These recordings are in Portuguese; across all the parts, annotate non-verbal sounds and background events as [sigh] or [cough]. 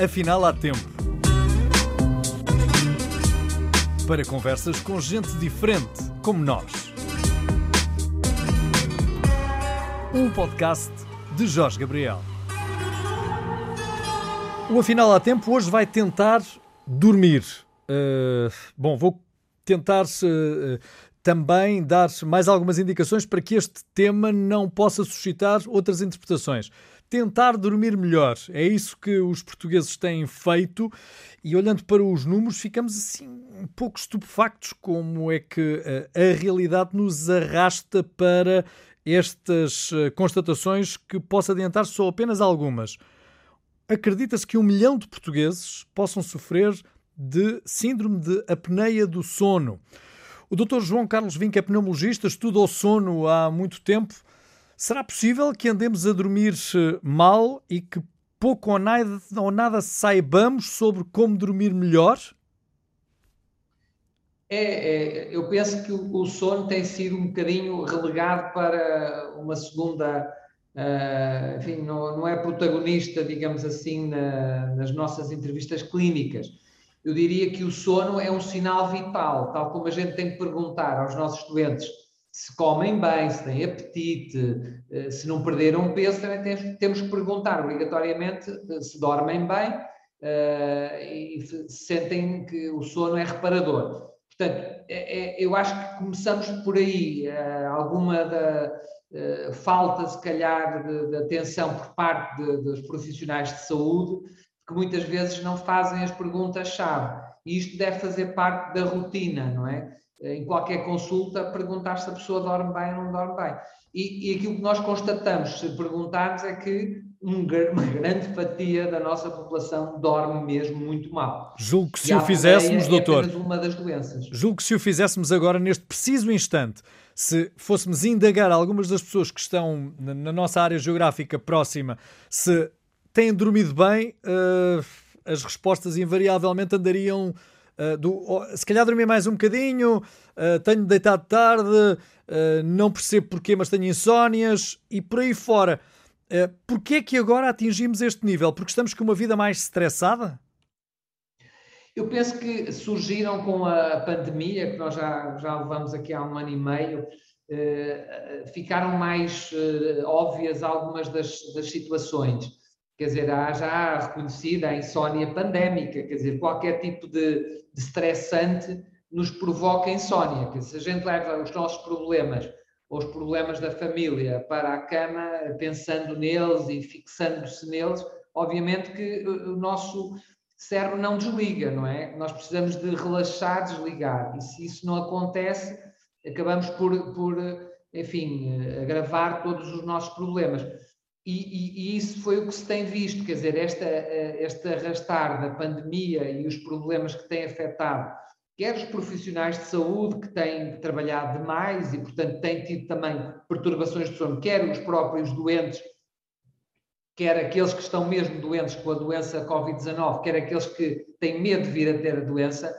Afinal há tempo. Para conversas com gente diferente, como nós. Um podcast de Jorge Gabriel. O Afinal há tempo hoje vai tentar dormir. Uh, bom, vou tentar uh, também dar mais algumas indicações para que este tema não possa suscitar outras interpretações tentar dormir melhor. É isso que os portugueses têm feito e olhando para os números ficamos assim um pouco estupefactos como é que a, eh, a realidade nos arrasta para estas eh, constatações que posso adiantar só apenas algumas. Acredita-se que um milhão de portugueses possam sofrer de síndrome de apneia do sono. O Dr. João Carlos Vinca é pneumologista, estuda o sono há muito tempo Será possível que andemos a dormir eh, mal e que pouco ou nada, ou nada saibamos sobre como dormir melhor? É, é, eu penso que o, o, sono tem sido um bocadinho relegado para uma segunda, uh, enfim, não, não, é protagonista, digamos assim, na, nas nossas entrevistas clínicas. Eu diria que o sono é um sinal vital, tal como a gente tem que perguntar aos nossos doentes se comem bem, se têm apetite, eh, se não perderam peso, também temos que perguntar obrigatoriamente eh, se dormem bem eh, e se sentem que o sono é reparador. Portanto, é, é, eu acho que começamos por aí. alguma da falta, se calhar, de, atenção por parte dos profissionais de saúde, que muitas vezes não fazem as perguntas-chave. E isto deve fazer parte da rotina, não é? Em qualquer consulta, perguntar se a pessoa dorme bem ou não dorme bem. E, e aquilo que nós constatamos, se perguntarmos, é que um, uma grande fatia da nossa população dorme mesmo muito mal. Julgo que se o fizéssemos, é doutor. uma das doenças. Julgo que se o fizéssemos agora, neste preciso instante, se fôssemos indagar algumas das pessoas que estão na, na nossa área geográfica próxima, se têm dormido bem, uh, as respostas invariavelmente andariam Uh, do, se calhar dormir mais um bocadinho, uh, tenho deitado tarde, uh, não percebo porquê, mas tenho insónias e por aí fora. Uh, porquê é que agora atingimos este nível? Porque estamos com uma vida mais estressada? Eu penso que surgiram com a pandemia, que nós já, já levamos aqui há um ano e meio, ficaram mais óbvias algumas das, das situações quer dizer, há já reconhecida a insónia pandémica, quer dizer, qualquer tipo de, de estressante nos provoca insónia. Quer dizer, se a gente leva os nossos problemas ou os problemas da família para a cama, pensando neles e fixando-se neles, obviamente que o nosso cérebro não desliga, não é? Nós precisamos de relaxar, desligar. E se isso não acontece, acabamos por, por enfim, agravar todos os nossos problemas. E, e, e, isso foi o que se tem visto, quer dizer, esta, eh, este arrastar da pandemia e os problemas que têm afetado, quer os profissionais de saúde que têm trabalhado demais e, portanto, têm tido também perturbações de sono, quer os próprios doentes, quer aqueles que estão mesmo doentes com a doença Covid-19, quer aqueles que têm medo de vir a ter a doença,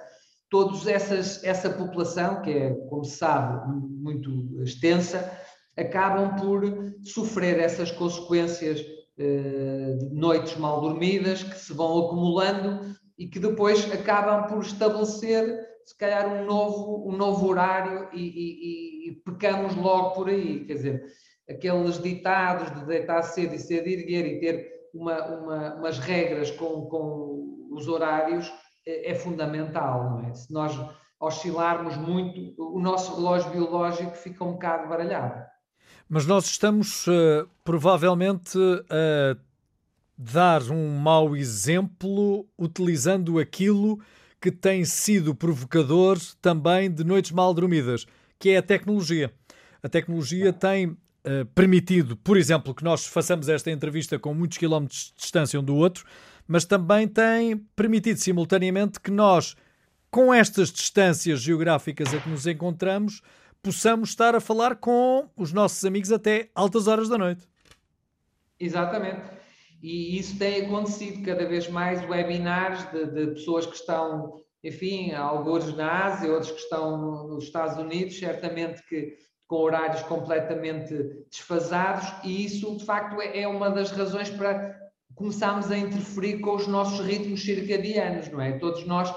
todos essas, essa população, que é, como se sabe, muito extensa, acabam por sofrer essas consequências eh, de noites mal dormidas que se vão acumulando e que depois acabam por estabelecer, se calhar, um novo, um novo horário e, e, e pecamos logo por aí. Quer dizer, aqueles ditados de deitar cedo e cedo erguer e ter uma, uma, umas regras com, com os horários é, é fundamental, não é? Se nós oscilarmos muito, o nosso relógio biológico fica um bocado baralhado. Mas nós estamos uh, provavelmente a dar um mau exemplo utilizando aquilo que tem sido provocador também de noites mal dormidas, que é a tecnologia. A tecnologia tem uh, permitido, por exemplo, que nós façamos esta entrevista com muitos quilómetros de distância um do outro, mas também tem permitido simultaneamente que nós, com estas distâncias geográficas a que nos encontramos, possamos estar a falar com os nossos amigos até altas horas da noite. Exatamente. E isso tem acontecido cada vez mais webinars de, de pessoas que estão, enfim, alguns na Ásia, outros que estão nos Estados Unidos, certamente que com horários completamente desfasados, e isso de facto é, é uma das razões para começámos a interferir com os nossos ritmos circadianos, não é? Todos nós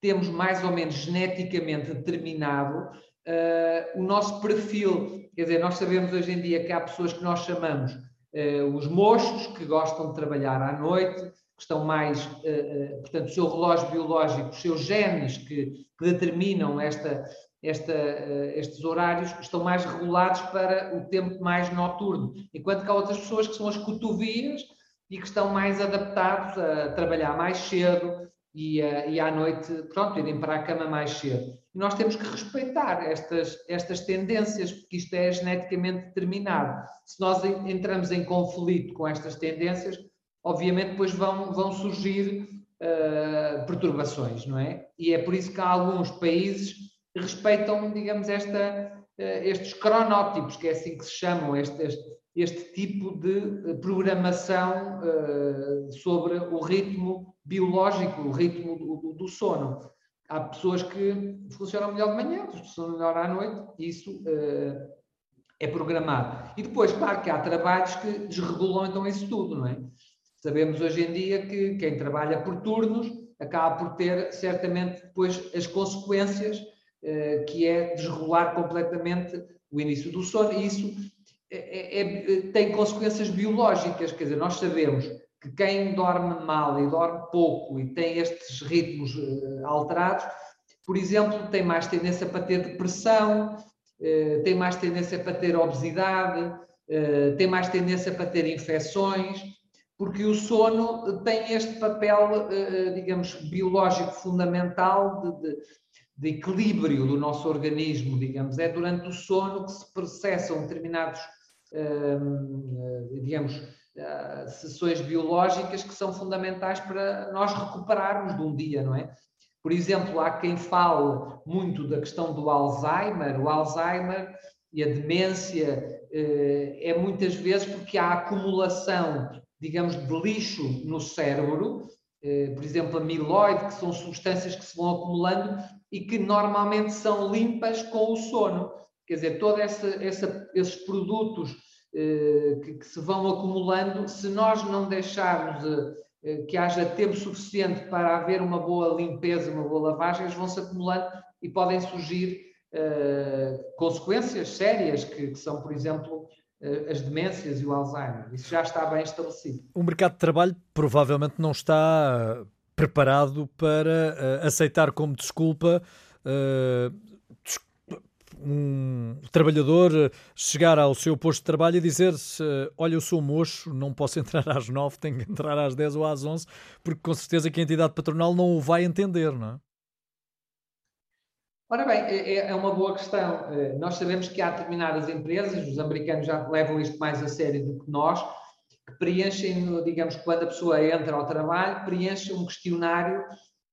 temos mais ou menos geneticamente determinado uh, o nosso perfil. Quer dizer, nós sabemos hoje em dia que há pessoas que nós chamamos uh, os mochos, que gostam de trabalhar à noite, que estão mais, uh, portanto, o seu relógio biológico, os seus genes que, que determinam esta, esta, estes horários estão mais regulados para o tempo mais noturno, enquanto que há outras pessoas que são as cotovias, e que estão mais adaptados a trabalhar mais cedo e, e à noite, pronto, irem para a cama mais cedo. E nós temos que respeitar estas, estas tendências, porque isto é geneticamente determinado. Se nós entramos em conflito com estas tendências, obviamente depois vão, vão surgir uh, perturbações, não é? E é por isso que alguns países respeitam, digamos, esta, uh, estes cronótipos, que é assim que se chamam, estes, este tipo de eh, programação uh, sobre o ritmo biológico, o ritmo do, do, sono. Há pessoas que funcionam melhor de manhã, outras funcionam melhor à noite, isso uh, é programado. E depois, claro que há trabalhos que desregulam então isso tudo, não é? Sabemos hoje em dia que quem trabalha por turnos acaba por ter certamente depois as consequências, uh, que é desregular completamente o início do sono, e isso é, é, é, tem consequências biológicas, quer dizer, nós sabemos que quem dorme mal e dorme pouco e tem estes ritmos uh, alterados, por exemplo, tem mais tendência para ter depressão, uh, tem mais tendência para ter obesidade, uh, tem mais tendência para ter infecções, porque o sono tem este papel, digamos, biológico fundamental de, de, de equilíbrio do nosso organismo, digamos. É durante o sono que se processam determinados digamos, ah, sessões biológicas que são fundamentais para nós recuperarmos de um dia, não é? Por exemplo, há quem fale muito da questão do Alzheimer. O Alzheimer e a demência eh, é muitas vezes porque há acumulação, digamos, de lixo no cérebro, eh, por exemplo, amiloide, que são substâncias que se vão acumulando e que normalmente são limpas com o sono. Quer dizer, todos essa, essa, esses produtos eh, que, que, se vão acumulando, se nós não deixarmos eh, que haja tempo suficiente para haver uma boa limpeza, uma boa lavagem, eles vão se acumulando e podem surgir eh, consequências sérias, que, que são, por exemplo, as demências e o Alzheimer. Isso já está bem estabelecido. O mercado de trabalho provavelmente não está preparado para aceitar como desculpa um trabalhador chegar ao seu posto de trabalho e dizer olha, eu sou mocho, não posso [laughs] entrar às nove, tenho que entrar às dez ou às onze, porque com certeza que a entidade patronal não o vai entender, não é? Ora bem, é, é, é uma boa questão. Eh, nós sabemos que há determinadas empresas, os americanos já levam isto mais a sério do que nós, que preenchem, digamos, quando a pessoa entra ao trabalho, preenchem um questionário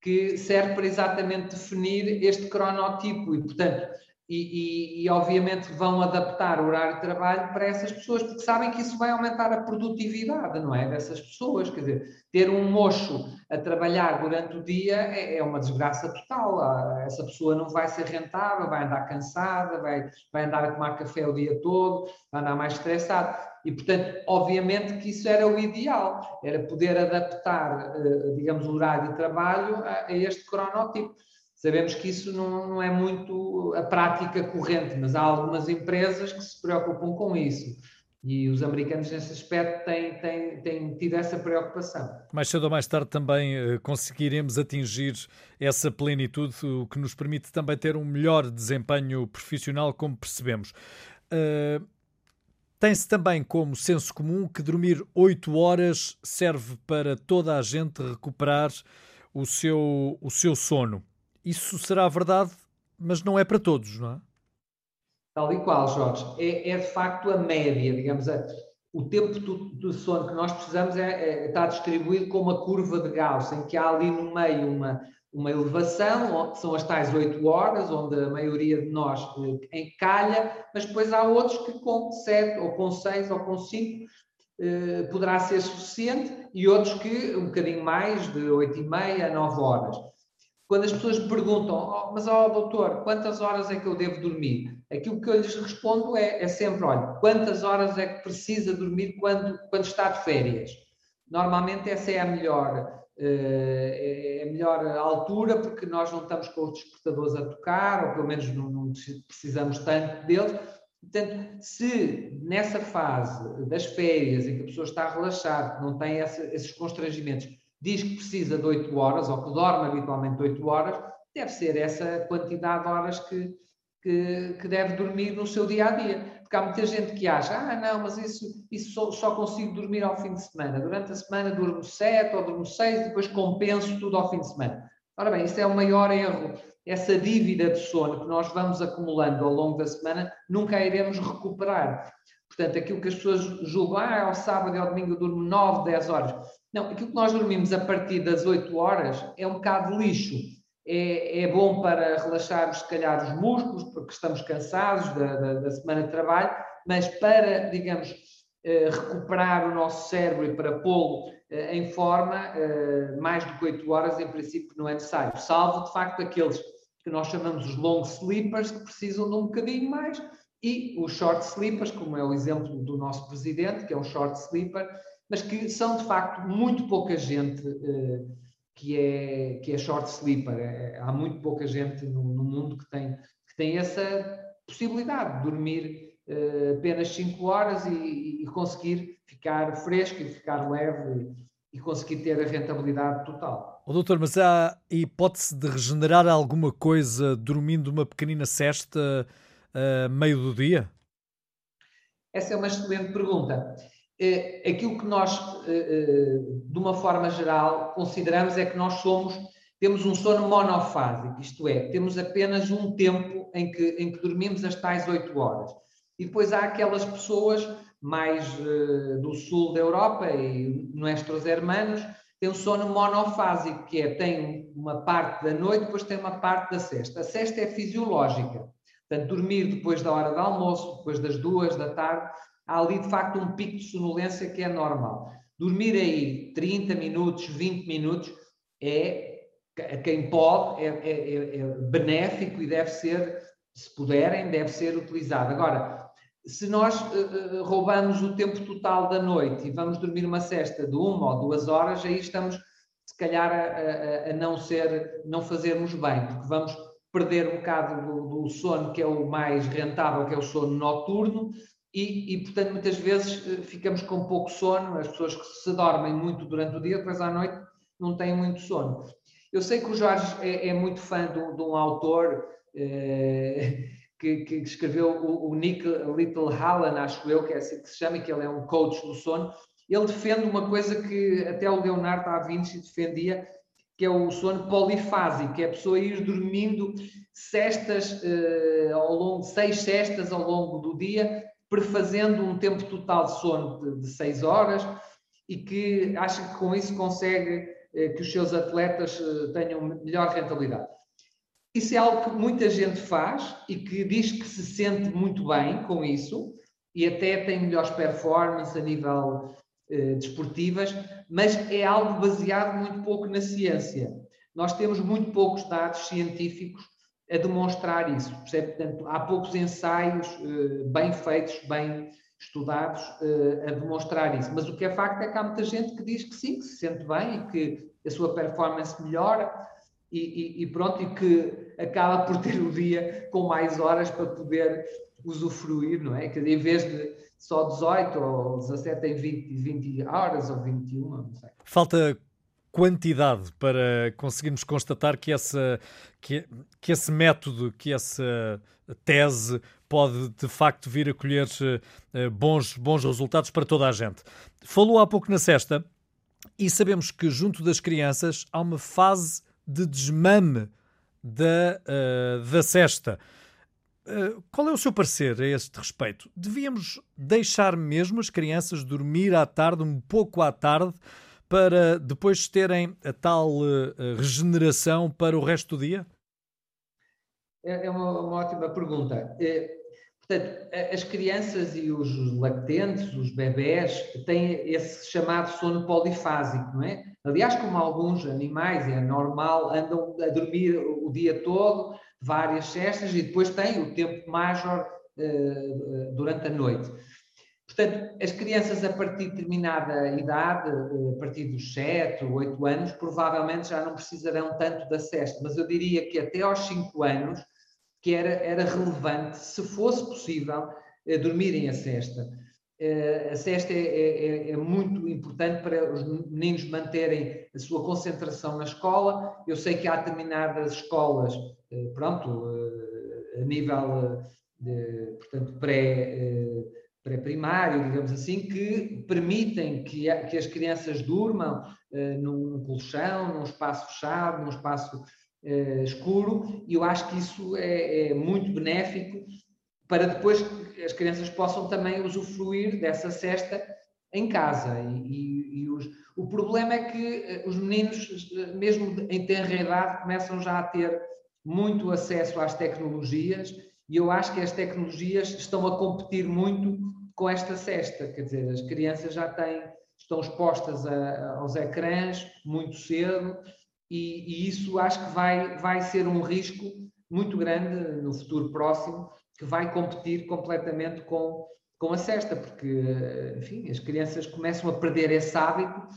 que serve para exatamente definir este cronotipo e, portanto, e, e, e, obviamente vão adaptar o horário de trabalho para essas pessoas, porque sabem que isso vai aumentar a produtividade, não é? Dessas pessoas. Quer dizer, ter um mocho a trabalhar durante o dia é, é uma desgraça total. Ah, essa pessoa não vai ser rentável, vai andar cansada, vai, vai andar a tomar café o dia todo, vai andar mais estressado. E, portanto, obviamente que isso era o ideal, era poder adaptar, eh, digamos, o horário de trabalho a, a este cronótipo. Sabemos que isso não, não, é muito a prática corrente, mas há algumas empresas que se preocupam com isso. E os americanos, nesse aspecto, têm, têm, têm tido essa preocupação. Mais cedo ou mais tarde também eh, conseguiremos atingir essa plenitude, o que nos permite também ter um melhor desempenho profissional, como percebemos. Uh, Tem-se também como senso comum que dormir 8 horas serve para toda a gente recuperar o seu, o seu sono isso será verdade, mas não é para todos, não é? Tal e qual, Jorge. É, é de facto a média, digamos, a, o tempo do, do, sono que nós precisamos é, é, está distribuído com uma curva de Gauss, em que há ali no meio uma, uma elevação, são as tais 8 horas, onde a maioria de nós eh, encalha, mas depois há outros que com 7, ou com 6, ou com 5, eh, poderá ser suficiente, e outros que um bocadinho mais, de 8 e meia a 9 horas quando as pessoas me perguntam, oh, mas ó oh, doutor, quantas horas é que eu devo dormir? Aquilo que eu lhes respondo é, é sempre, olha, quantas horas é que precisa dormir quando, quando está de férias? Normalmente essa é a melhor, é a melhor altura, porque nós não estamos com os despertadores a tocar, ou pelo menos não, não precisamos tanto deles. Portanto, se nessa fase das férias em que a pessoa está relaxada, não tem essa, esses constrangimentos, diz que precisa de 8 horas, ou que dorme habitualmente 8 horas, deve ser essa quantidade de horas que, que, que, deve dormir no seu dia a dia. Porque há muita gente que acha, ah, não, mas isso, isso só, só consigo dormir ao fim de semana. Durante a semana durmo 7 ou durmo 6, depois compenso tudo ao fim de semana. Ora bem, isso é o maior erro. Essa dívida de sono que nós vamos acumulando ao longo da semana, nunca a iremos recuperar. Portanto, aquilo que as pessoas julgam, ah, ao sábado e ao domingo eu durmo 9, 10 horas. Não, aquilo que nós dormimos a partir das 8 horas é um bocado lixo. É, é, bom para relaxarmos, se calhar, os músculos, porque estamos cansados da, da, da semana de trabalho, mas para, digamos, eh, recuperar o nosso cérebro e para pô-lo eh, em forma, eh, mais do que 8 horas, em princípio, não é necessário, salvo, de facto, aqueles que nós chamamos os long sleepers, que precisam de um bocadinho mais, e os short sleepers, como é o exemplo do nosso presidente, que é um short sleeper, mas que são, de facto, muito pouca gente que é, que é short sleeper. É, há muito pouca gente no, no, mundo que tem, que tem essa possibilidade de dormir uh, apenas 5 horas e, e, conseguir ficar fresco e ficar leve e, e conseguir ter a rentabilidade total. Oh, doutor, mas há hipótese de regenerar alguma coisa dormindo uma pequenina cesta uh, meio do dia? Essa é uma excelente pergunta. É, aquilo que nós, eh, eh, de uma forma geral, consideramos é que nós somos, temos um sono monofásico, isto é, temos apenas um tempo em que, em que dormimos as tais 8 horas. E depois há aquelas pessoas mais uh, do sul da Europa e nossos hermanos têm um sono monofásico, que é, tem uma parte da noite, depois tem uma parte da sexta. A sexta é fisiológica, portanto, dormir depois da hora do almoço, depois das duas da tarde, há ali de facto um pico de sonolência que é normal. Dormir aí 30 minutos, 20 minutos é, quem pode, é, é, é, é benéfico e deve ser, se puderem, deve ser utilizado. Agora, se nós uh, roubamos o tempo total da noite e vamos dormir uma cesta de uma ou duas horas, aí estamos, se calhar, a, a, a não ser, não fazermos bem, porque vamos perder um bocado do, do, sono que é o mais rentável, que é o sono noturno, e, e, portanto, muitas vezes eh, ficamos com pouco sono. As pessoas que se dormem muito durante o dia, depois à noite não têm muito sono. Eu sei que o Jorge é, é muito fã de, de um autor eh, [laughs] que, que, escreveu o, o, Nick Little Hallen, acho eu, que é assim que se chama, que ele é um coach do sono. Ele defende uma coisa que até o Leonardo da Vinci defendia, que é o sono polifásico, que é a pessoa ir dormindo cestas eh, ao longo, seis cestas ao longo do dia, prefazendo um tempo total de sono de, 6 horas e que acha que com isso consegue eh, que os seus atletas eh, tenham melhor rentabilidade. Isso é algo que muita gente faz e que diz que se sente muito bem com isso e até tem melhores performances a nível eh, desportivas, mas é algo baseado muito pouco na ciência. Nós temos muito poucos dados científicos a demonstrar isso. Percebe? Portanto, há poucos ensaios uh, bem feitos, bem estudados uh, a demonstrar isso. Mas o que é facto é que há muita gente que diz que sim, que se sente bem e que a sua performance melhora e, e, e pronto, e que acaba por ter o dia com mais horas para poder usufruir, não é? Que em vez de só 18 ou 17 em 20, 20 horas ou 21, não sei. Falta quantidade para conseguirmos constatar que, essa, que, que esse método, que essa tese pode de facto vir a colher uh, bons, bons resultados para toda a gente. Falou há pouco na sexta e sabemos que junto das crianças há uma fase de desmame da, uh, da cesta. Qual é o seu parecer a este respeito? Devíamos deixar mesmo as crianças dormir à tarde, um pouco à tarde, para depois terem a tal uh, regeneração para o resto do dia? É, é uma, uma ótima pergunta. É, portanto, as crianças e os lactentes, os bebés, têm esse chamado sono polifásico, não é? Aliás, como alguns animais, é normal, andam a dormir o dia todo, várias cestas, e depois têm o tempo major uh, durante a noite. Portanto, as crianças a partir de determinada idade, eh, a partir dos 7, 8 anos, provavelmente já não precisarão tanto da cesta, mas eu diria que até aos 5 anos que era, era relevante, se fosse possível, eh, dormirem a cesta. A cesta é, é, é, é, muito importante para os meninos manterem a sua concentração na escola. Eu sei que há determinadas escolas, pronto, a nível de, portanto, pré pré-primário, digamos assim, que permitem que, que as crianças durmam uh, num colchão, num espaço fechado, num espaço uh, escuro, e eu acho que isso é, é, muito benéfico para depois que as crianças possam também usufruir dessa cesta em casa. E, e, e os, o problema é que eh, os meninos, mesmo em tenra idade, começam já a ter muito acesso às tecnologias e eu acho que as tecnologias estão a competir muito com esta cesta, quer dizer, as crianças já têm, estão expostas a, aos ecrãs muito cedo e, e, isso acho que vai, vai ser um risco muito grande no futuro próximo, que vai competir completamente com, com a cesta, porque, enfim, as crianças começam a perder esse hábito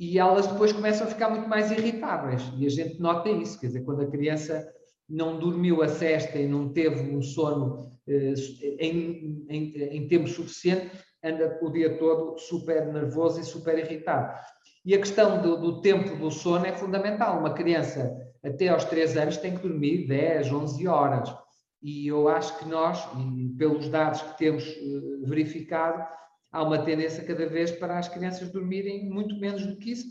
e elas depois começam a ficar muito mais irritáveis. E a gente nota isso, quer dizer, quando a criança não dormiu a cesta e não teve um sono eh, em, em, em tempo suficiente, anda o dia todo super nervoso e super irritado. E a questão do, do, tempo do sono é fundamental. Uma criança até aos 3 anos tem que dormir 10, 11 horas. E eu acho que nós, pelos dados que temos eh, verificado, há uma tendência cada vez para as crianças dormirem muito menos do que isso.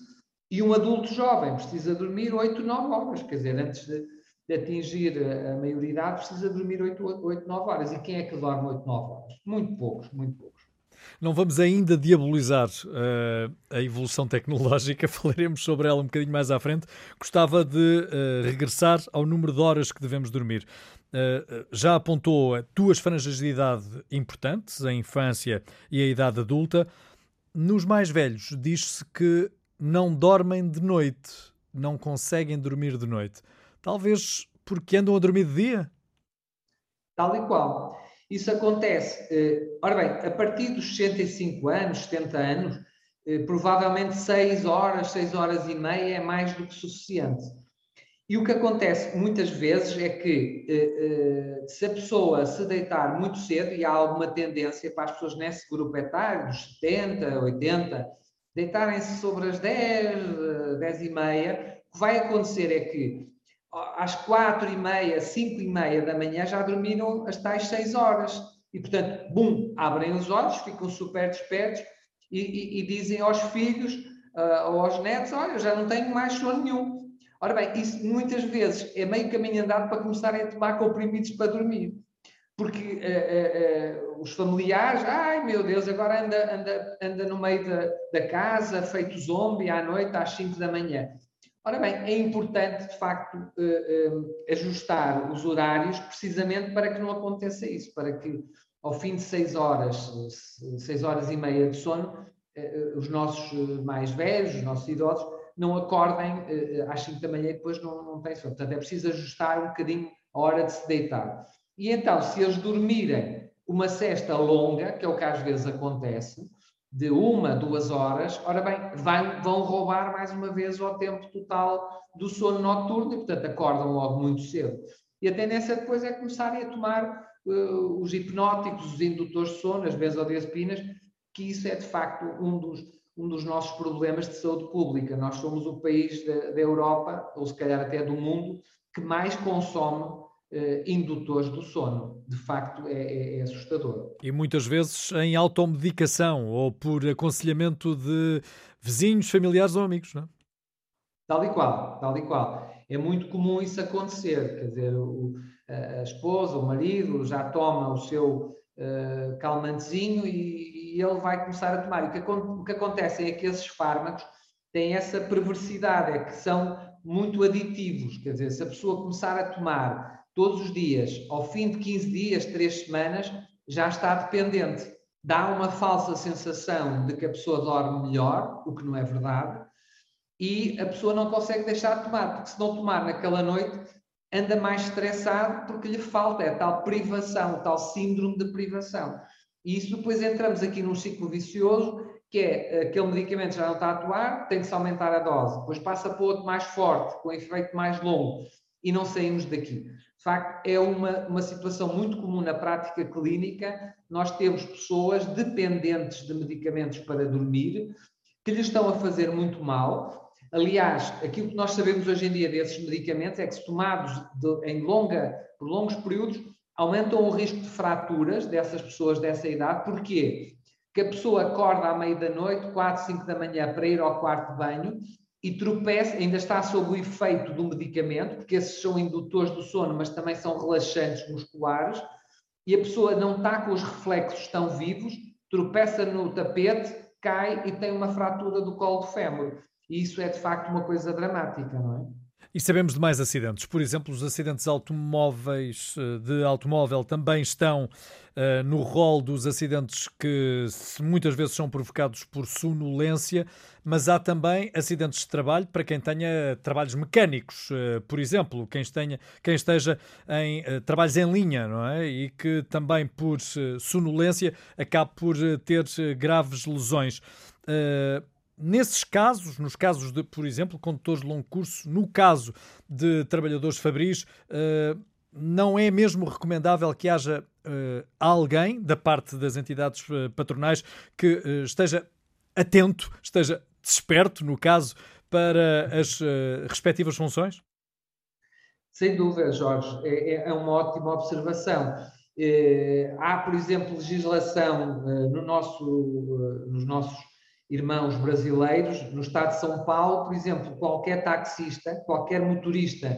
E um adulto jovem precisa dormir 8, 9 horas, quer dizer, antes de, de atingir a maioridade, precisa dormir 8, 8, 9 horas. E quem é que dorme 8, 9 horas? Muito poucos, muito poucos. Não vamos ainda diabolizar uh, a evolução tecnológica, [laughs] falaremos sobre ela um bocadinho mais à frente. Gostava de uh, regressar ao número de horas que devemos dormir. Uh, já apontou duas franjas de idade importantes, a infância e a idade adulta. Nos mais velhos, diz-se que não dormem de noite, não conseguem dormir de noite. Talvez porque andam a dormir de dia? Tal e qual. Isso acontece, eh, ora bem, a partir dos 65 anos, 70 anos, eh, provavelmente 6 horas, 6 horas e meia é mais do que suficiente. E o que acontece muitas vezes é que eh, se a pessoa se deitar muito cedo, e há alguma tendência para as pessoas nesse grupo etário, dos 70, 80, deitarem-se sobre as 10, 10 e meia, o que vai acontecer é que às quatro e meia, cinco e meia da manhã já dormiram as tais seis horas. E, portanto, bum, abrem os olhos, ficam super despertos e, e, e dizem aos filhos uh, ou aos netos, olha, já não tenho mais sono nenhum. Ora bem, isso muitas vezes é meio caminho andado para começarem a tomar comprimidos para dormir. Porque uh, uh, os familiares, ai meu Deus, agora anda, anda, anda no meio da, da casa, feito zombie à noite às 5 da manhã. Ora bem, é importante, de facto, eh, eh, ajustar os horários precisamente para que não aconteça isso, para que ao fim de seis horas, seis horas e meia de sono, eh, os nossos mais velhos, os nossos idosos, não acordem às cinco da manhã e depois não, não têm sono. Portanto, é preciso ajustar um bocadinho a hora de se deitar. E então, se eles dormirem uma cesta longa, que é o que às vezes acontece, de uma, duas horas, ora bem, vão roubar mais uma vez o tempo total do sono noturno e, portanto, acordam logo muito cedo. E a tendência depois é começarem a tomar uh, os hipnóticos, os indutores de sono, as benzodiazepinas, que isso é de facto um dos, um dos nossos problemas de saúde pública. Nós somos o país da, da Europa, ou se calhar até do mundo, que mais consome indutores do sono. De facto, é, é, é, assustador. E muitas vezes em automedicação ou por aconselhamento de vizinhos, familiares ou amigos, não é? Tal e qual, tal e qual. É muito comum isso acontecer, quer dizer, o, a esposa, o marido já toma o seu uh, calmantezinho e, e, ele vai começar a tomar. E o que, o que acontece é que esses fármacos têm essa perversidade, é que são muito aditivos, quer dizer, se a pessoa começar a tomar todos os dias, ao fim de 15 dias, 3 semanas, já está dependente. Dá uma falsa sensação de que a pessoa dorme melhor, o que não é verdade, e a pessoa não consegue deixar de tomar, porque se não tomar naquela noite, anda mais estressado porque lhe falta, é tal privação, tal síndrome de privação. E isso depois entramos aqui num ciclo vicioso, que é aquele medicamento já não está a atuar, tem que se aumentar a dose, depois passa para outro mais forte, com efeito mais longo, e não saímos daqui. De facto, é uma, uma situação muito comum na prática clínica. Nós temos pessoas dependentes de medicamentos para dormir, que lhes estão a fazer muito mal. Aliás, aquilo que nós sabemos hoje em dia desses medicamentos é que, se tomados de, em longa, por longos períodos, aumentam o risco de fraturas dessas pessoas dessa idade. Porquê? Que a pessoa acorda à meia da noite, 4, 5 da manhã, para ir ao quarto de banho e tropeça, ainda está sob o efeito do medicamento, porque esses são indutores do sono, mas também são relaxantes musculares, e a pessoa não está com os reflexos tão vivos, tropeça no tapete, cai e tem uma fratura do colo de fémur. E isso é de facto uma coisa dramática, não é? E sabemos de mais acidentes. Por exemplo, os acidentes automóveis eh, de automóvel também estão uh, no rol dos acidentes que muitas vezes são provocados por sonolência, mas há também acidentes de trabalho para quem tenha trabalhos mecânicos, uh, por exemplo, quem, tenha, quem esteja em uh, trabalhos em linha, não é? E que também por sonolência acabe por ter graves lesões. Nesses casos, nos casos de, por exemplo, condutores de longo curso, no caso de trabalhadores fabris, uh, não é mesmo recomendável que haja uh, alguém da parte das entidades uh, patronais que esteja atento, esteja desperto, no caso, para as respectivas funções? Sem dúvida, Jorge, é, é, é uma ótima observação. há, por exemplo, legislação no nosso, nos nossos irmãos brasileiros, no estado de São Paulo, por exemplo, qualquer taxista, qualquer motorista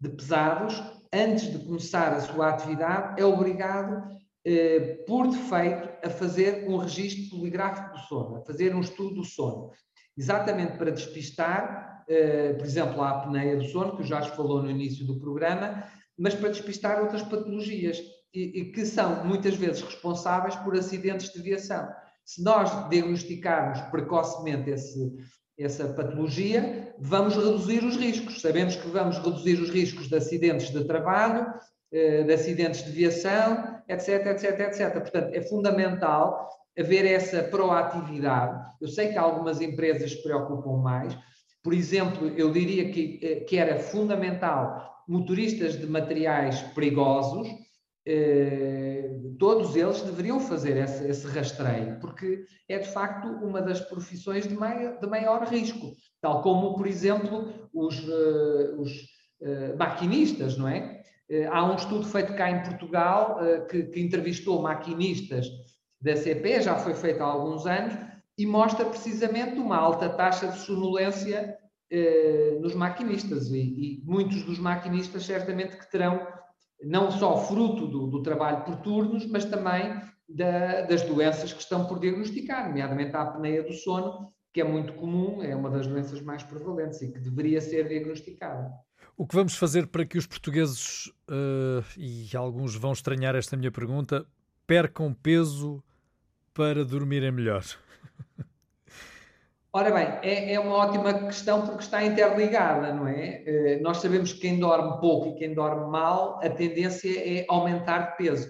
de pesados, antes de começar a sua atividade, é obrigado, eh, por defeito, a fazer um registro poligráfico do sono, a fazer um estudo do sono, exatamente para despistar, eh, por exemplo, a apneia do sono, que o Jorge falou no início do programa, mas para despistar outras patologias, e, e que são muitas vezes responsáveis por acidentes de viação. Se nós diagnosticarmos precocemente esse, essa patologia, vamos reduzir os riscos. Sabemos que vamos reduzir os riscos de acidentes de trabalho, eh, de acidentes de viação, etc, etc, etc. Portanto, é fundamental haver essa proatividade. Eu sei que algumas empresas se preocupam mais. Por exemplo, eu diria que, eh, que era fundamental motoristas de materiais perigosos, todos eles deveriam fazer esse, esse, rastreio, porque é de facto uma das profissões de maior, de maior risco, tal como, por exemplo, os, uh, os uh, maquinistas, não é? Há um estudo feito cá em Portugal que, que, entrevistou maquinistas da CP, já foi feito há alguns anos, e mostra precisamente uma alta taxa de sonolência nos maquinistas, e, e muitos dos maquinistas certamente que terão não só fruto do, do trabalho por turnos, mas também da, das doenças que estão por diagnosticar, nomeadamente a apneia do sono, que é muito comum, é uma das doenças mais prevalentes e que deveria ser diagnosticada. O que vamos fazer para que os portugueses, uh, e alguns vão estranhar esta minha pergunta, percam peso para dormirem melhor? Ora bem, é, é, uma ótima questão porque está interligada, não é? Eh, nós sabemos que quem dorme pouco e quem dorme mal, a tendência é aumentar de peso.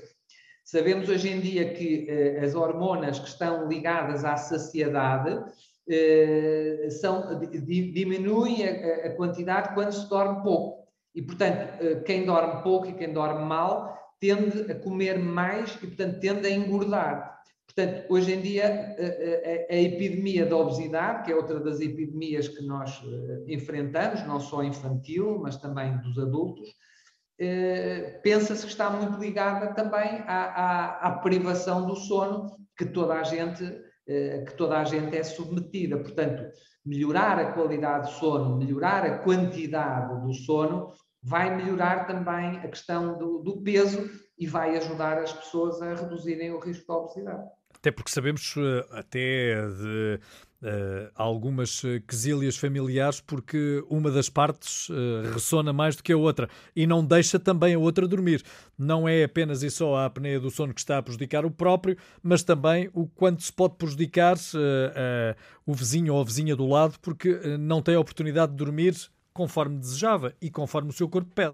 Sabemos hoje em dia que eh, as hormonas que estão ligadas à saciedade eh, são, diminuem a, a quantidade quando se dorme pouco. E, portanto, quem dorme pouco e quem dorme mal tende a comer mais e, portanto, tende a engordar. Portanto, hoje em dia, a, a, a, epidemia da obesidade, que é outra das epidemias que nós uh, enfrentamos, não só infantil, mas também dos adultos, uh, pensa-se que está muito ligada também à, à, à, privação do sono que toda a gente uh, que toda a gente é submetida. Portanto, melhorar a qualidade do sono, melhorar a quantidade do sono, vai melhorar também a questão do, do peso e vai ajudar as pessoas a reduzirem o risco da obesidade. Até porque sabemos eh, até de uh, algumas eh, quesílias familiares porque uma das partes uh, ressona mais do que a outra e não deixa também a outra dormir. Não é apenas e só a apneia do sono que está a prejudicar o próprio, mas também o quanto se pode prejudicar uh, o vizinho ou a vizinha do lado porque não tem a oportunidade de dormir conforme desejava e conforme o seu corpo pede.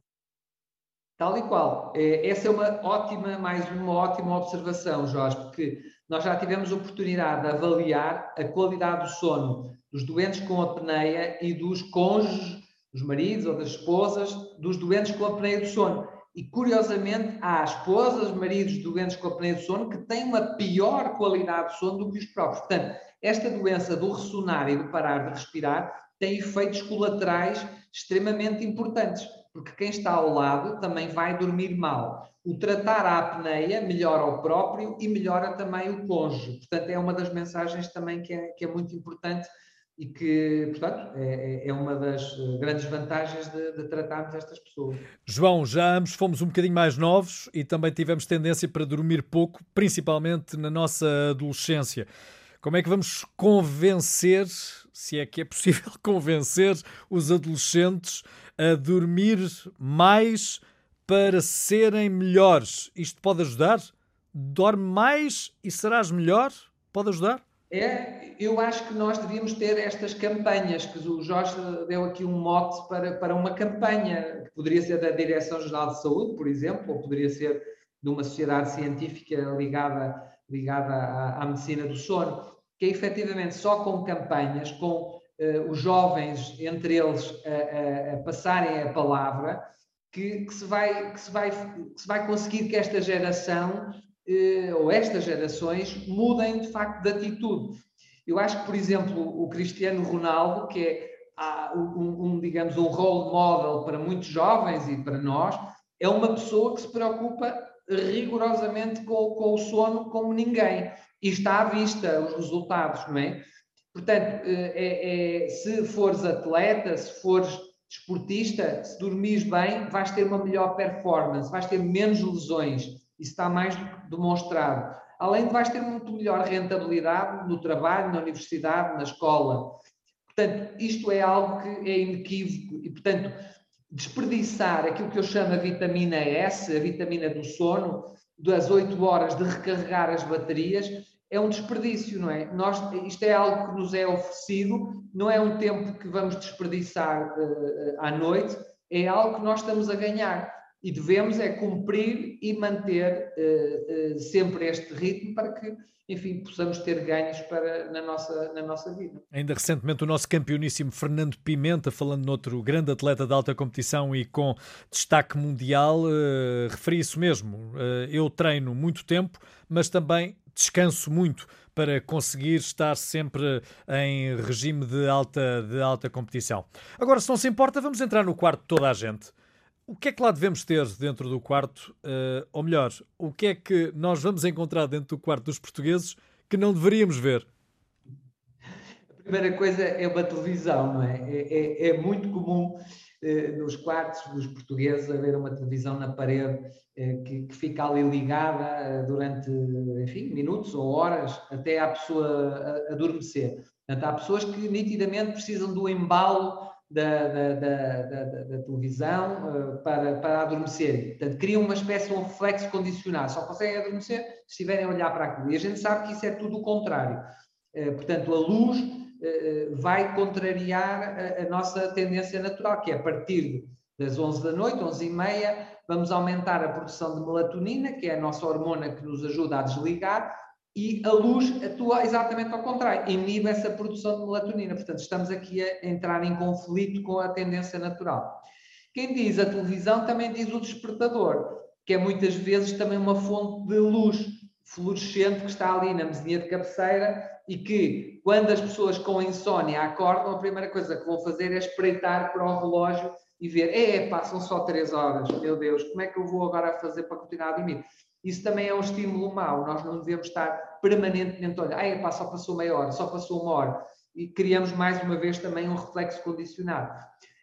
Tal e qual. Essa é uma ótima, mais uma ótima observação, Jorge, porque nós já tivemos oportunidade de avaliar a qualidade do sono dos doentes com apneia e dos cônjuges, dos maridos ou das esposas, dos doentes com apneia do sono. E, curiosamente, há esposas, maridos doentes com apneia do sono que têm uma pior qualidade de sono do que os próprios. Portanto, esta doença do ressonar e do parar de respirar tem efeitos colaterais extremamente importantes porque quem está ao lado também vai dormir mal. O tratar a apneia melhora o próprio e melhora também o cônjuge. Portanto, é uma das mensagens também que é, que é muito importante e que, portanto, é, é, é uma das eh, grandes vantagens de, de, tratarmos estas pessoas. João, já ambos fomos um bocadinho mais novos e também tivemos tendência para dormir pouco, principalmente na nossa adolescência. Como é que vamos convencer, se é que é possível [laughs] convencer, os adolescentes a dormir mais para serem melhores. Isto pode ajudar? Dorme mais e serás melhor? Pode ajudar? É, eu acho que nós devíamos ter estas campanhas, que o Jorge deu aqui um mote para, para uma campanha, que poderia ser da Direção-Geral de Saúde, por exemplo, ou poderia ser de uma sociedade científica ligada, ligada à, à medicina do sono, que é efetivamente só com campanhas, com os jovens, entre eles, a, a, a passarem a palavra, que, que, se vai, que, se vai, que se vai conseguir que esta geração, uh, ou estas gerações, mudem de facto de atitude. Eu acho que, por exemplo, o Cristiano Ronaldo, que é um, um, digamos, um role model para muitos jovens e para nós, é uma pessoa que se preocupa rigorosamente com, com o sono como ninguém. E está à vista os resultados, não é? Portanto, eh, é, é, se fores atleta, se fores desportista, se dormires bem, vais ter uma melhor performance, vais ter menos lesões. Isso está mais demonstrado. Além de vais ter muito melhor rentabilidade no trabalho, na universidade, na escola. Portanto, isto é algo que é inequívoco e, portanto, desperdiçar aquilo que eu chamo a vitamina S, a vitamina do sono, das 8 horas de recarregar as baterias, é um desperdício, não é? Nós, isto é algo que nos é oferecido, não é um tempo que vamos desperdiçar uh, à noite, é algo que nós estamos a ganhar e devemos é cumprir e manter uh, uh, sempre este ritmo para que, enfim, possamos ter ganhos para, na, nossa, na nossa vida. Ainda recentemente o nosso campeoníssimo Fernando Pimenta, falando noutro grande atleta de alta competição e com destaque mundial, uh, referi isso mesmo. eu treino muito tempo, mas também descanso muito para conseguir estar sempre em regime de alta, de alta competição. Agora, se não se importa, vamos entrar no quarto de toda a gente. O que é que lá devemos ter dentro do quarto? Uh, ou melhor, o que é que nós vamos encontrar dentro do quarto dos portugueses que não deveríamos ver? A primeira coisa é uma televisão, não é? É, é, é muito comum eh, nos quartos dos portugueses haver uma televisão na parede eh, que, que, fica ali ligada durante, enfim, minutos ou horas até a pessoa adormecer. Portanto, há pessoas que nitidamente precisam do embalo da, da, da, da, televisão para, para adormecerem. Portanto, criam uma espécie de um reflexo condicionado. Só conseguem adormecer se estiverem a olhar para aquilo. E a gente sabe que isso é tudo o contrário. Portanto, a luz eh, vai contrariar a, a, nossa tendência natural, que é a partir das 11 da noite, 11 e meia, vamos aumentar a produção de melatonina, que é a nossa hormona que nos ajuda a desligar, e a luz atua exatamente ao contrário, inibe essa produção de melatonina. Portanto, estamos aqui a entrar em conflito com a tendência natural. Quem diz a televisão também diz o despertador, que é muitas vezes também uma fonte de luz fluorescente que está ali na mesinha de cabeceira e que, quando as pessoas com insónia acordam, a primeira coisa que vão fazer é espreitar para o relógio e ver, é, passam só três horas, meu Deus, como é que eu vou agora fazer para continuar a dormir? Isso também é um estímulo mau, nós não devemos estar permanentemente a olhar, ah, epá, só passou meia hora, só passou uma hora, e criamos mais uma vez também um reflexo condicionado.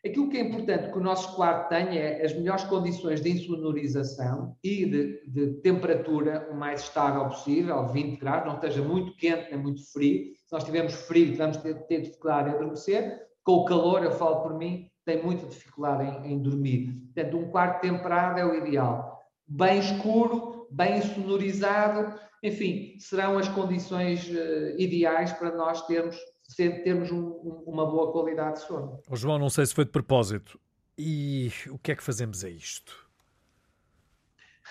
Aquilo que é importante que o nosso quarto tenha é as melhores condições de insonorização e de, de, temperatura o mais estável possível, 20 graus, não esteja muito quente nem muito frio. Se nós tivermos frio, vamos ter, ter dificuldade em adormecer. Com o calor, eu falo por mim, tem muita dificuldade em, em dormir. Portanto, um quarto temperado é o ideal. Bem escuro, bem sonorizado, enfim, serão as condições uh, ideais para nós termos termos um, uma boa qualidade de sono. Oh, João, não sei se foi de propósito. E o que é que fazemos a isto?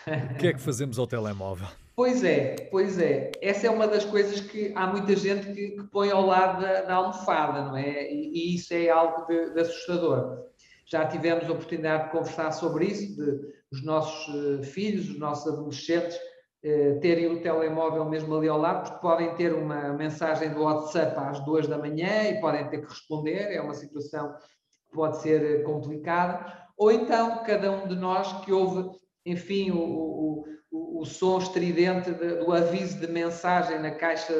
O que é que [laughs] fazemos ao telemóvel? Pois é, pois é. Essa é uma das coisas que há muita gente que, que põe ao lado da, da, almofada, não é? E, e isso é algo de, de, assustador. Já tivemos a oportunidade de conversar sobre isso, de os nossos uh, filhos, os nossos adolescentes, uh, terem o telemóvel mesmo ali ao lado, porque podem ter uma mensagem do WhatsApp às duas da manhã e podem ter que responder, é uma situação que pode ser eh, complicada. Ou então, cada um de nós que ouve, enfim, o, o o, som estridente de, do aviso de mensagem na caixa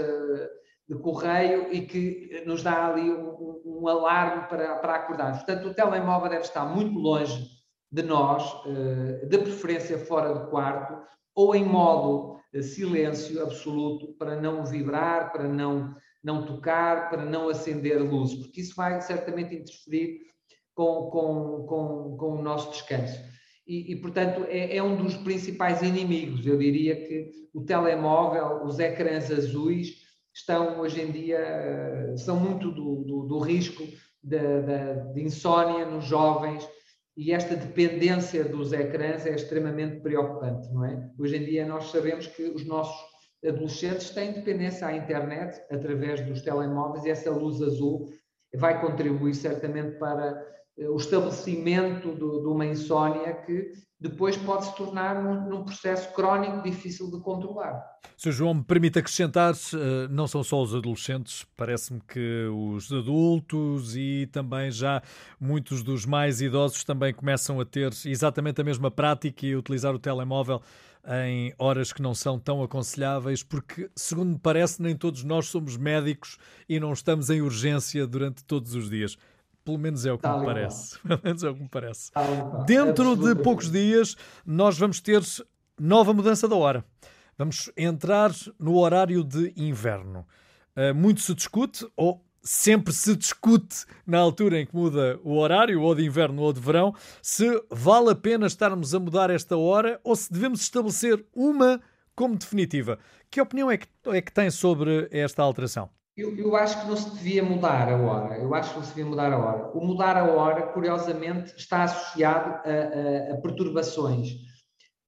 de correio e que nos dá ali um, um alarme para, para acordar. Portanto, o telemóvel deve estar muito longe de nós, eh, de preferência fora do quarto, ou em modo eh, silêncio absoluto, para não vibrar, para não, não tocar, para não acender luzes, porque isso vai certamente interferir com, com, com, com o nosso descanso e, e portanto, é, é, um dos principais inimigos. Eu diria que o telemóvel, os ecrãs azuis, estão hoje em dia, são muito do, do, do risco de, de, de nos jovens e esta dependência dos ecrãs é extremamente preocupante, não é? Hoje em dia nós sabemos que os nossos adolescentes têm dependência à internet através dos telemóveis e essa luz azul vai contribuir certamente para eh, o estabelecimento do, de uma insónia que depois pode se tornar num, num, processo crónico difícil de controlar. Sr. João, me permite acrescentar, eh, não são só os adolescentes, parece-me que os adultos e também já muitos dos mais idosos também começam a ter exatamente a mesma prática e utilizar o telemóvel em horas que não são tão aconselháveis, porque, segundo me parece, nem todos nós somos médicos e não estamos em urgência durante todos os dias. [laughs] Pelo menos é o que me parece. Pelo menos é o que me parece. Dentro de poucos dias, nós vamos ter nova mudança da hora. Vamos entrar no horário de inverno. Uh, muito se discute, ou sempre se discute na altura em que muda o horário, ou de inverno ou de verão, se vale a pena estarmos a mudar esta hora ou se devemos estabelecer uma como definitiva. Que opinião é que, é que tem sobre esta alteração? Eu, eu, acho que não se devia mudar a hora. Eu acho que não se devia mudar a hora. O mudar a hora, curiosamente, está associado a, a, a perturbações.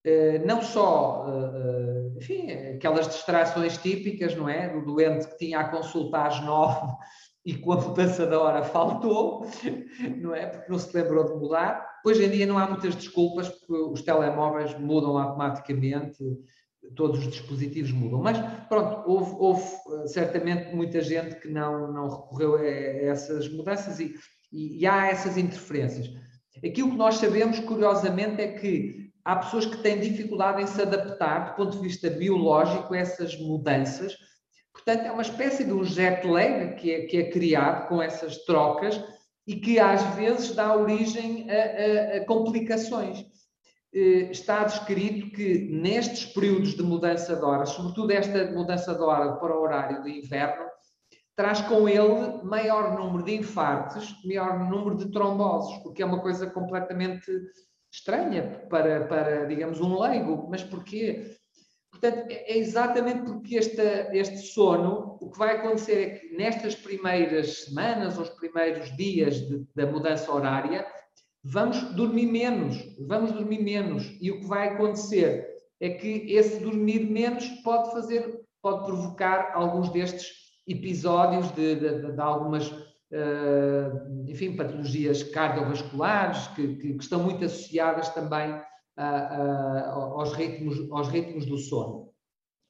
Uh, não só, uh, enfim, aquelas distrações típicas, não é? Do doente que tinha a consulta às nove [laughs] e com a mudança da hora faltou, [laughs] não é? Porque não se lembrou de mudar. Hoje em dia não há muitas desculpas, porque os telemóveis mudam automaticamente todos os dispositivos mudam. Mas pronto, houve, houve, eh, certamente muita gente que não, não recorreu a, essas mudanças e, e, e, há essas interferências. Aquilo que nós sabemos, curiosamente, é que há pessoas que têm dificuldade em se adaptar, do ponto de vista biológico, a essas mudanças. Portanto, é uma espécie de um jet lag que é, que é criado com essas trocas e que às vezes dá origem a, a, a complicações. Eh, está descrito que nestes períodos de mudança de horas, sobretudo esta mudança de hora para o horário de inverno, traz com ele maior número de infartos, maior número de tromboses, o que é uma coisa completamente estranha para, para digamos, um leigo. Mas porquê? Portanto, é, é exatamente porque este, este sono, o que vai acontecer é que nestas primeiras semanas, ou os primeiros dias de, da mudança horária, vamos dormir menos, vamos dormir menos. E o que vai acontecer é que esse dormir menos pode fazer, pode provocar alguns destes episódios de, de, de algumas, uh, enfim, patologias cardiovasculares que, que, que, estão muito associadas também a, a, aos, ritmos, aos ritmos do sono.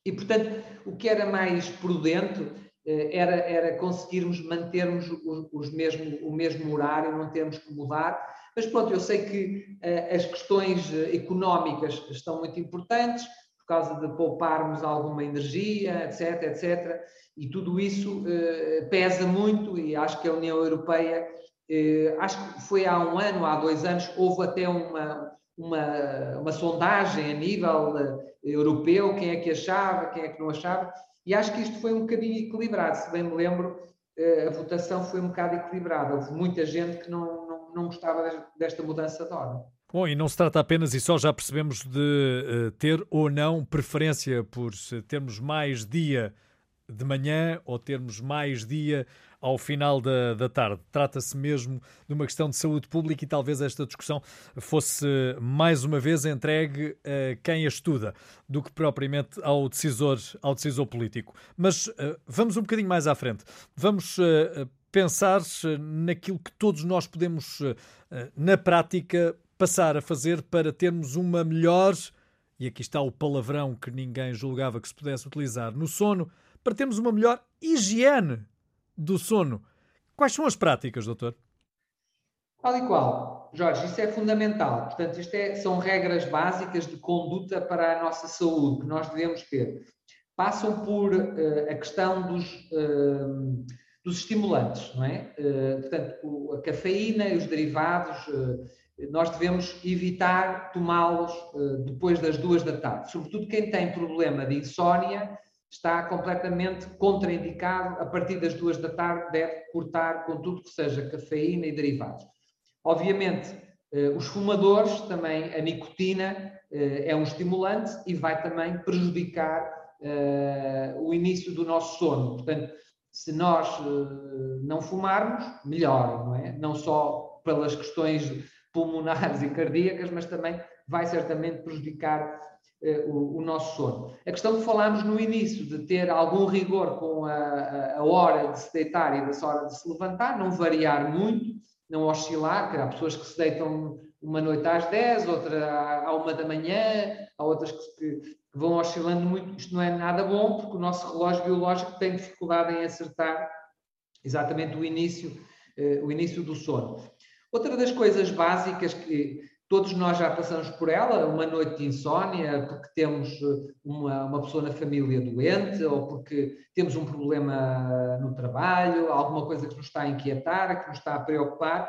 E, portanto, o que era mais prudente uh, era, era conseguirmos mantermos os, os mesmo, o mesmo horário, não termos que mudar, mas pronto, eu sei que uh, as questões eh, económicas estão muito importantes, por causa de pouparmos alguma energia, etc, etc. E tudo isso uh, pesa muito e acho que a União Europeia, uh, acho que foi há um ano, há dois anos, houve até uma, uma, uma sondagem a nível europeu, quem é que achava, quem é que não achava, e acho que isto foi um bocadinho equilibrado, se bem me lembro, a votação foi um bocado equilibrada. Houve muita gente que não, não gostava desta mudança de hora. Bom, e não se trata apenas, e só já percebemos, de uh, ter ou não preferência por termos mais dia de manhã ou termos mais dia ao final da, da tarde. Trata-se mesmo de uma questão de saúde pública e talvez esta discussão fosse mais uma vez entregue a quem a estuda do que propriamente ao decisor, ao decisor político. Mas uh, vamos um bocadinho mais à frente. Vamos uh, pensar naquilo que todos nós podemos, uh, na prática, passar a fazer para termos uma melhor, e aqui está o palavrão que ninguém julgava que se pudesse utilizar, no sono, para termos uma melhor higiene do sono. Quais são as práticas, doutor? Tal e qual, Jorge, isso é fundamental. Portanto, isto é, são regras básicas de conduta para a nossa saúde que nós devemos ter. Passam por uh, a questão dos, uh, dos estimulantes, não é? Uh, portanto, a cafeína e os derivados, nós devemos evitar tomá-los depois das duas da tarde. Sobretudo quem tem problema de insónia está completamente contraindicado. A partir das duas da tarde deve cortar com tudo que seja cafeína e derivados. Obviamente, eh, os fumadores também, a nicotina eh, é um estimulante e vai também prejudicar eh, o início do nosso sono. Portanto, se nós não fumarmos, melhor, não é? Não só pelas questões pulmonares [laughs] e cardíacas, mas também vai certamente prejudicar eh, o, nosso sono. A questão que falámos no início, de ter algum rigor com a, a, hora de se deitar e da hora de se levantar, não variar muito, não oscilar, que há pessoas que se deitam uma noite às 10, outra à 1 da manhã, há outras que, vão oscilando muito. Isto não é nada bom, porque o nosso relógio biológico tem dificuldade em acertar exatamente o início, eh, o início do sono. Outra das coisas básicas que Todos nós já passamos por ela, uma noite de insónia, porque temos eh, uma, uma pessoa na família doente, ou porque temos um problema no trabalho, alguma coisa que nos está a inquietar, que nos está a preocupar.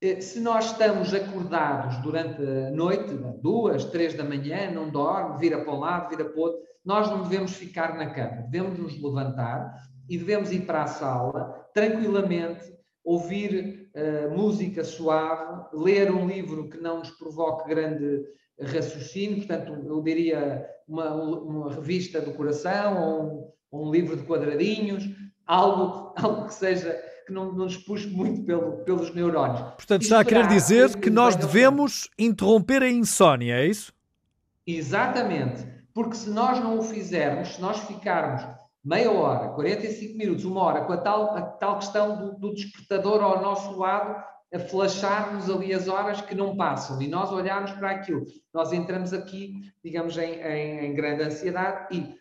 Eh, se nós estamos acordados durante a noite, duas, três da manhã, não dorme, vira para um lado, vira para o outro, nós não devemos ficar na cama, devemos nos levantar e devemos ir para a sala tranquilamente, ouvir uh, música suave, ler um livro que não nos provoque grande raciocínio, portanto, eu diria uma, uma revista do coração ou um, um, livro de quadradinhos, algo, [laughs] algo que seja que não, não nos puxe muito pelo, pelos neurónios. Portanto, está a querer dizer que nós devemos interromper a insónia, é isso? Exatamente, porque se nós não o fizermos, se nós ficarmos meia hora, 45 minutos, uma hora, com a tal, a tal questão do, do despertador ao nosso lado, a flasharmos ali as horas que não passam e nós olharmos para aquilo. Nós entramos aqui, digamos, em, em, em grande ansiedade e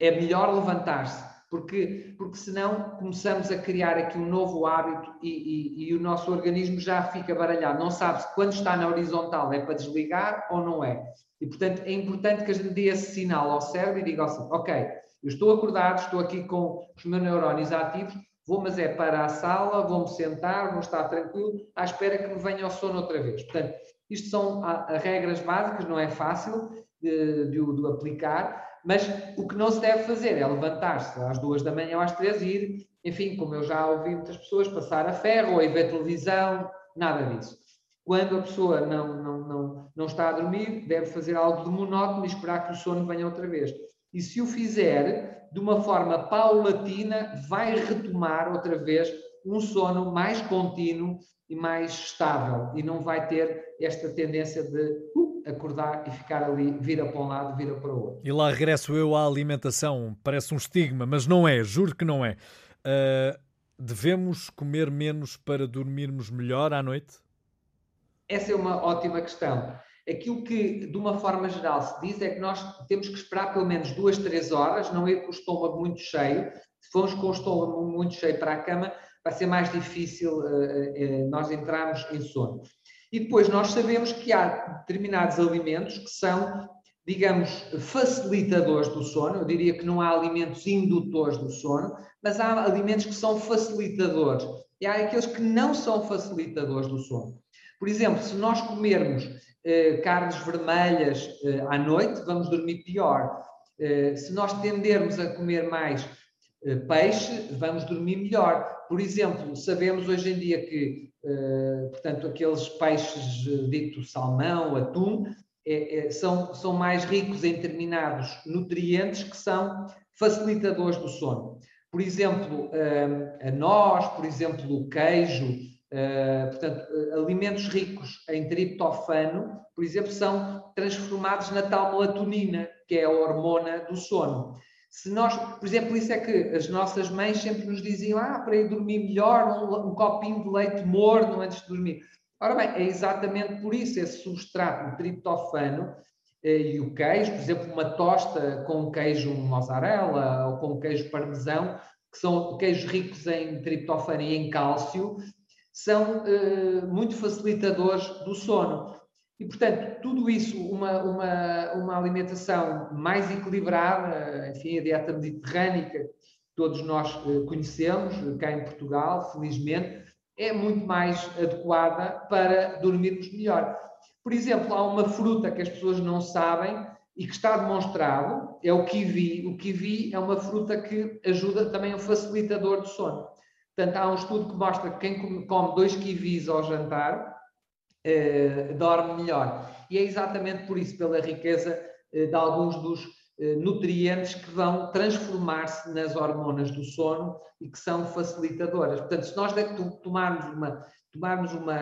é melhor levantar-se, porque, porque senão começamos a criar aqui um novo hábito e, e, e, o nosso organismo já fica baralhado. Não sabe se quando está na horizontal é para desligar ou não é. E, portanto, é importante que a gente dê esse sinal ao cérebro e diga assim, ok, eu estou acordado, estou aqui com os meus neurónios ativos, vou, mas é para a sala, vou-me sentar, vou estar tranquilo, à espera que me venha o sono outra vez. Portanto, isto são a, a regras básicas, não é fácil de, de, de, aplicar, mas o que não se deve fazer é levantar-se às duas da manhã ou às três e ir, enfim, como eu já ouvi muitas pessoas, passar a ferro ou ir ver televisão, nada disso. Quando a pessoa não, não, não, não está a dormir, deve fazer algo de monótono e esperar que o sono venha outra vez e se o fizer de uma forma paulatina, vai retomar outra vez um sono mais contínuo e mais estável e não vai ter esta tendência de uh, acordar e ficar ali, vira para um lado, vira para o outro. E lá regresso eu à alimentação. Parece um estigma, mas não é, juro que não é. Uh, devemos comer menos para dormirmos melhor à noite? Essa é uma ótima questão. Aquilo que, de uma forma geral, se diz é que nós temos que esperar pelo menos duas, três horas, não ir com o estômago muito cheio. Se formos com o estômago muito cheio para a cama, vai ser mais difícil uh, uh, nós entrarmos em sono. E depois nós sabemos que há determinados alimentos que são, digamos, facilitadores do sono. Eu diria que não há alimentos indutores do sono, mas há alimentos que são facilitadores. E há aqueles que não são facilitadores do sono. Por exemplo, se nós comermos eh, carnes vermelhas eh, à noite, vamos dormir pior. Eh, se nós tendermos a comer mais peixe, vamos dormir melhor. Por exemplo, sabemos hoje em dia que, portanto, aqueles peixes dito salmão, atum, é, é, são, são mais ricos em determinados nutrientes que são facilitadores do sono. Por exemplo, a nós, por exemplo, o queijo, portanto, alimentos ricos em triptofano, por exemplo, são transformados na tal melatonina, que é a hormona do sono. Se nós, por exemplo, isso é que as nossas mães sempre nos diziam: ah, para ir dormir melhor, um, um copinho de leite morno antes de dormir. Ora bem, é exatamente por isso esse substrato, o triptofano eh, e o queijo, por exemplo, uma tosta com queijo mozzarella ou com queijo parmesão, que são queijos ricos em triptofano e em cálcio, são eh, muito facilitadores do sono. E, portanto, tudo isso, uma, uma, uma alimentação mais equilibrada, enfim, a dieta mediterrânica, todos nós eh, conhecemos, cá em Portugal, felizmente, é muito mais adequada para dormirmos melhor. Por exemplo, há uma fruta que as pessoas não sabem e que está demonstrado, é o kiwi. O kiwi é uma fruta que ajuda também, é um facilitador do sono. Portanto, há um estudo que mostra que quem come dois kiwis ao jantar eh, dorme melhor. E é exatamente por isso, pela riqueza eh, de alguns dos eh, nutrientes que vão transformar-se nas hormonas do sono e que são facilitadoras. Portanto, se nós tomarmos uma, tomarmos uma,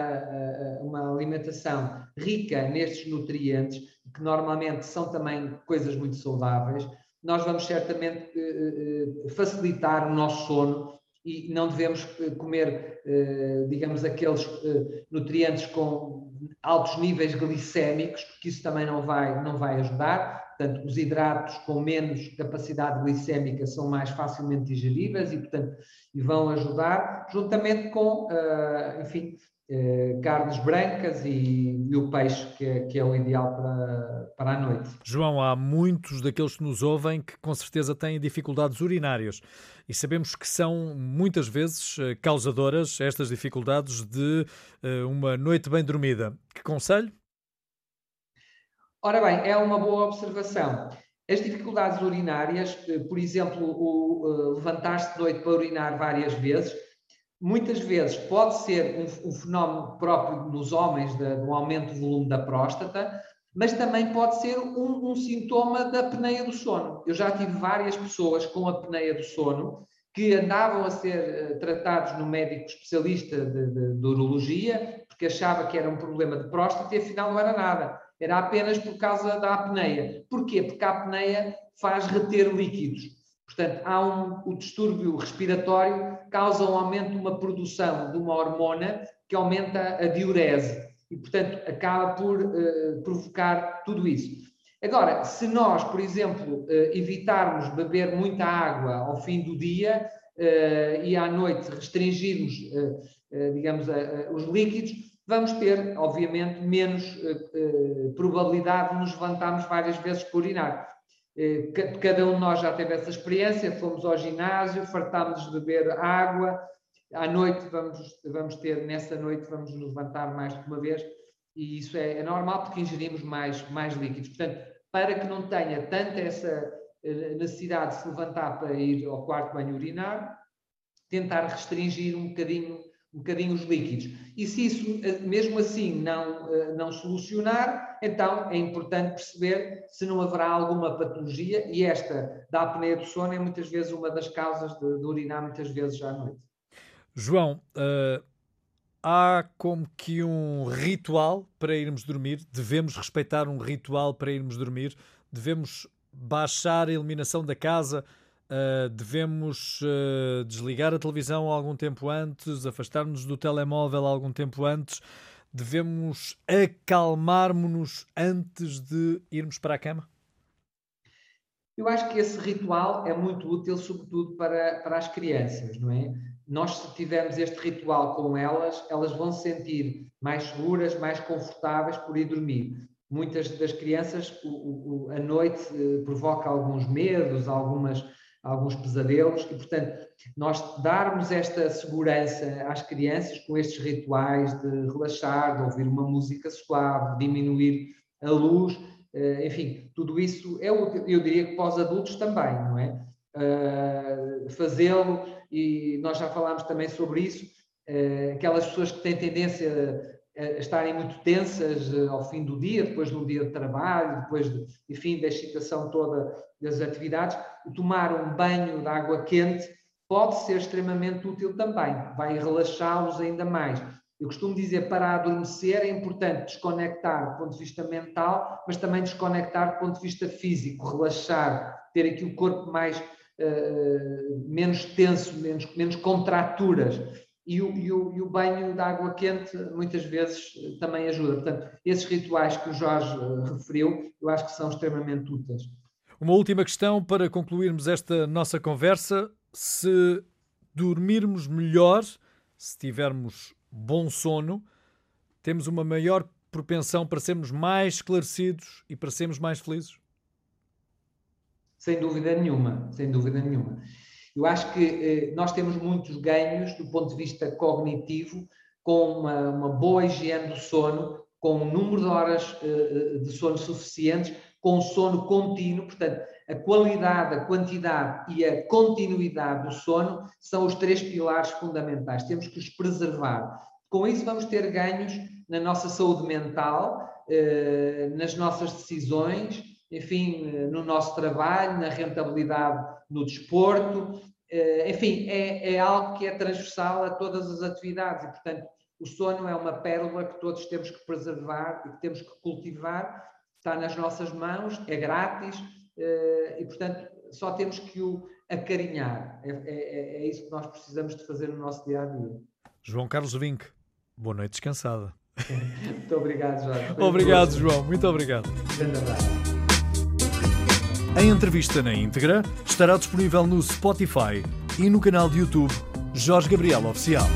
uma alimentação rica nestes nutrientes, que normalmente são também coisas muito saudáveis, nós vamos certamente facilitar o nosso sono e não devemos eh, comer, eh, digamos, aqueles eh, nutrientes com altos níveis glicémicos, porque isso também não vai, não vai ajudar. Portanto, os hidratos com menos capacidade glicémica são mais facilmente digeríveis e, portanto, e vão ajudar, juntamente com, enfim, eh, carnes brancas e, e, o peixe, que é, que é o ideal para, para a noite. João, há muitos daqueles que nos ouvem que com certeza têm dificuldades urinárias e sabemos que são muitas vezes eh, causadoras estas dificuldades de uh, uma noite bem dormida. Que conselho? Ora bem, é uma boa observação. As dificuldades urinárias, por exemplo, o levantar-se de noite para urinar várias vezes, muitas vezes pode ser um, um fenómeno próprio nos homens de, um aumento do volume da próstata, mas também pode ser um, um, sintoma da apneia do sono. Eu já tive várias pessoas com apneia do sono que andavam a ser uh, tratados no médico especialista de, de, de, urologia, porque achava que era um problema de próstata e afinal não era nada. Era apenas por causa da apneia. Porquê? Porque a apneia faz reter líquidos. Portanto, há um, o distúrbio respiratório causa um aumento de uma produção de uma hormona que aumenta a diurese e, portanto, acaba por uh, provocar tudo isso. Agora, se nós, por exemplo, uh, evitarmos beber muita água ao fim do dia uh, e à noite restringirmos, digamos, os líquidos, vamos ter, obviamente, menos probabilidade de nos levantarmos várias vezes por urinar. Eh, cada um de nós já teve essa experiência, fomos ao ginásio, fartámos de beber água, à noite vamos, vamos ter, nessa noite vamos nos levantar mais de uma vez, e isso é, é normal porque ingerimos mais, mais líquidos. Portanto, para que não tenha tanta essa eh, necessidade de se levantar para ir ao quarto banho urinar, tentar restringir um bocadinho um bocadinho os líquidos. E se isso, eh, mesmo assim, não, eh, não solucionar, então é importante perceber se não haverá alguma patologia, e esta da apneia do sono é muitas vezes uma das causas de, de urinar muitas vezes à noite. João, uh, há como que um ritual para irmos dormir? Devemos respeitar um ritual para irmos dormir? Devemos baixar a iluminação da casa? Uh, devemos uh, desligar a televisão algum tempo antes, afastar-nos do telemóvel algum tempo antes, devemos acalmar-nos antes de irmos para a cama? Eu acho que esse ritual é muito útil, sobretudo para, para as crianças, não é? Nós, se tivermos este ritual com elas, elas vão se sentir mais seguras, mais confortáveis por ir dormir. Muitas das crianças, o, o, a noite eh, provoca alguns medos, algumas alguns pesadelos e, portanto, nós darmos esta segurança às crianças com estes rituais de relaxar, de ouvir uma música suave, diminuir a luz, eh, enfim, tudo isso é útil. Eu diria que para os adultos também, não é? Uh, Fazê-lo, e nós já falámos também sobre isso, uh, aquelas pessoas que têm tendência estarem muito tensas ao fim do dia, depois do dia de trabalho, depois, de, enfim, da excitação toda das atividades, tomar um banho de água quente pode ser extremamente útil também, vai relaxá-los ainda mais. Eu costumo dizer, para adormecer é importante desconectar do ponto de vista mental, mas também desconectar do ponto de vista físico, relaxar, ter aqui o corpo mais uh, menos tenso, menos, menos contraturas. E o, e, o, e o, banho de água quente muitas vezes também ajuda. Portanto, esses rituais que o Jorge eh, referiu, eu acho que são extremamente úteis. Uma última questão para concluirmos esta nossa conversa. Se dormirmos melhor, se tivermos bom sono, temos uma maior propensão para sermos mais esclarecidos e para sermos mais felizes? Sem dúvida nenhuma, sem dúvida nenhuma. Eu acho que eh, nós temos muitos ganhos do ponto de vista cognitivo com uma, uma boa higiene do sono, com um número de horas eh, eh de sono suficientes, com sono contínuo, portanto, a qualidade, a quantidade e a continuidade do sono são os três pilares fundamentais. Temos que os preservar. Com isso, vamos ter ganhos na nossa saúde mental, nas nossas decisões, enfim, no nosso trabalho, na rentabilidade no desporto. Eh, enfim, é, é algo que é transversal a todas as atividades e, portanto, o sono é uma pérola que todos temos que preservar e que temos que cultivar. Está nas nossas mãos, é grátis, eh, e, portanto, só temos que o acarinhar. É, é, é, isso que nós precisamos de fazer no nosso dia a dia. João Carlos Vinck, boa noite descansada. [laughs] muito obrigado, Jorge. Obrigado, João. Muito obrigado. Grande abraço. A entrevista na íntegra estará disponível no Spotify e no canal de YouTube Jorge Gabriel Oficial.